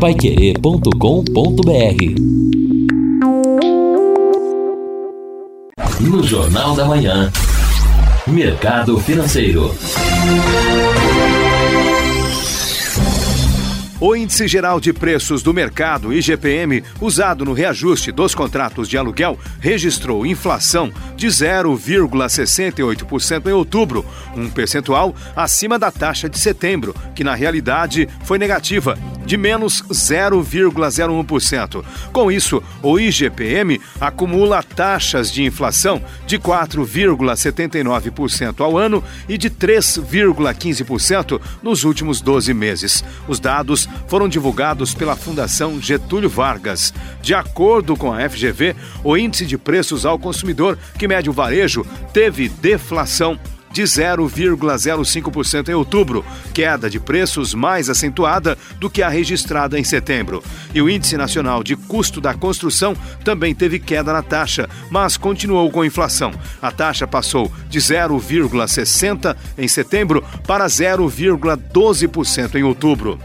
paiquerê.com.br No Jornal da Manhã, Mercado Financeiro. O Índice Geral de Preços do Mercado, IGPM, usado no reajuste dos contratos de aluguel, registrou inflação de 0,68% em outubro, um percentual acima da taxa de setembro, que na realidade foi negativa, de menos 0,01%. Com isso, o IGPM acumula taxas de inflação de 4,79% ao ano e de 3,15% nos últimos 12 meses. Os dados foram divulgados pela Fundação Getúlio Vargas. De acordo com a FGV, o índice de preços ao consumidor, que mede o varejo, teve deflação de 0,05% em outubro, queda de preços mais acentuada do que a registrada em setembro. E o Índice Nacional de Custo da Construção também teve queda na taxa, mas continuou com inflação. A taxa passou de 0,60% em setembro para 0,12% em outubro.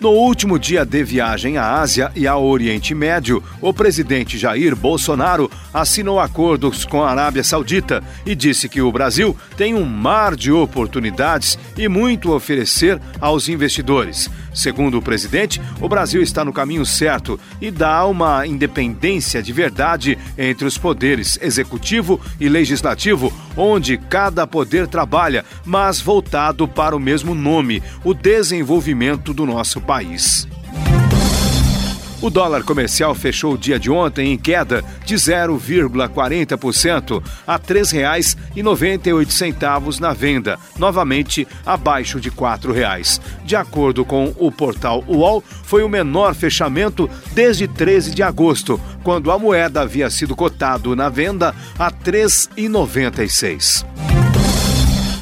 No último dia de viagem à Ásia e ao Oriente Médio, o presidente Jair Bolsonaro assinou acordos com a Arábia Saudita e disse que o Brasil tem um mar de oportunidades e muito a oferecer aos investidores. Segundo o presidente, o Brasil está no caminho certo e dá uma independência de verdade entre os poderes executivo e legislativo, onde cada poder trabalha, mas voltado para o mesmo nome, o desenvolvimento do nosso país. O dólar comercial fechou o dia de ontem em queda de 0,40% a R$ 3,98 na venda, novamente abaixo de R$ 4,00. De acordo com o portal UOL, foi o menor fechamento desde 13 de agosto, quando a moeda havia sido cotado na venda a R$ 3,96.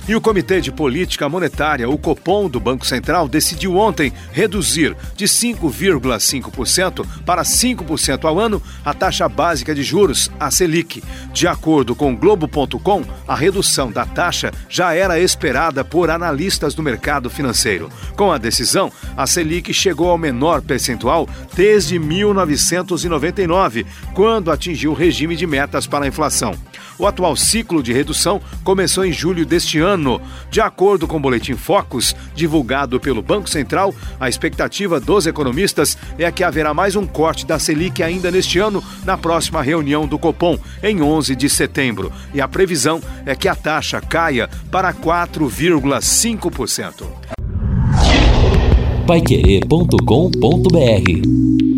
E o Comitê de Política Monetária, o Copom do Banco Central, decidiu ontem reduzir de 5,5% para 5% ao ano a taxa básica de juros, a Selic. De acordo com Globo.com, a redução da taxa já era esperada por analistas do mercado financeiro. Com a decisão, a Selic chegou ao menor percentual desde 1999, quando atingiu o regime de metas para a inflação. O atual ciclo de redução começou em julho deste ano. De acordo com o Boletim Focus, divulgado pelo Banco Central, a expectativa dos economistas é que haverá mais um corte da Selic ainda neste ano, na próxima reunião do Copom, em 11 de setembro. E a previsão é que a taxa caia para 4,5%. Paiquerê.com.br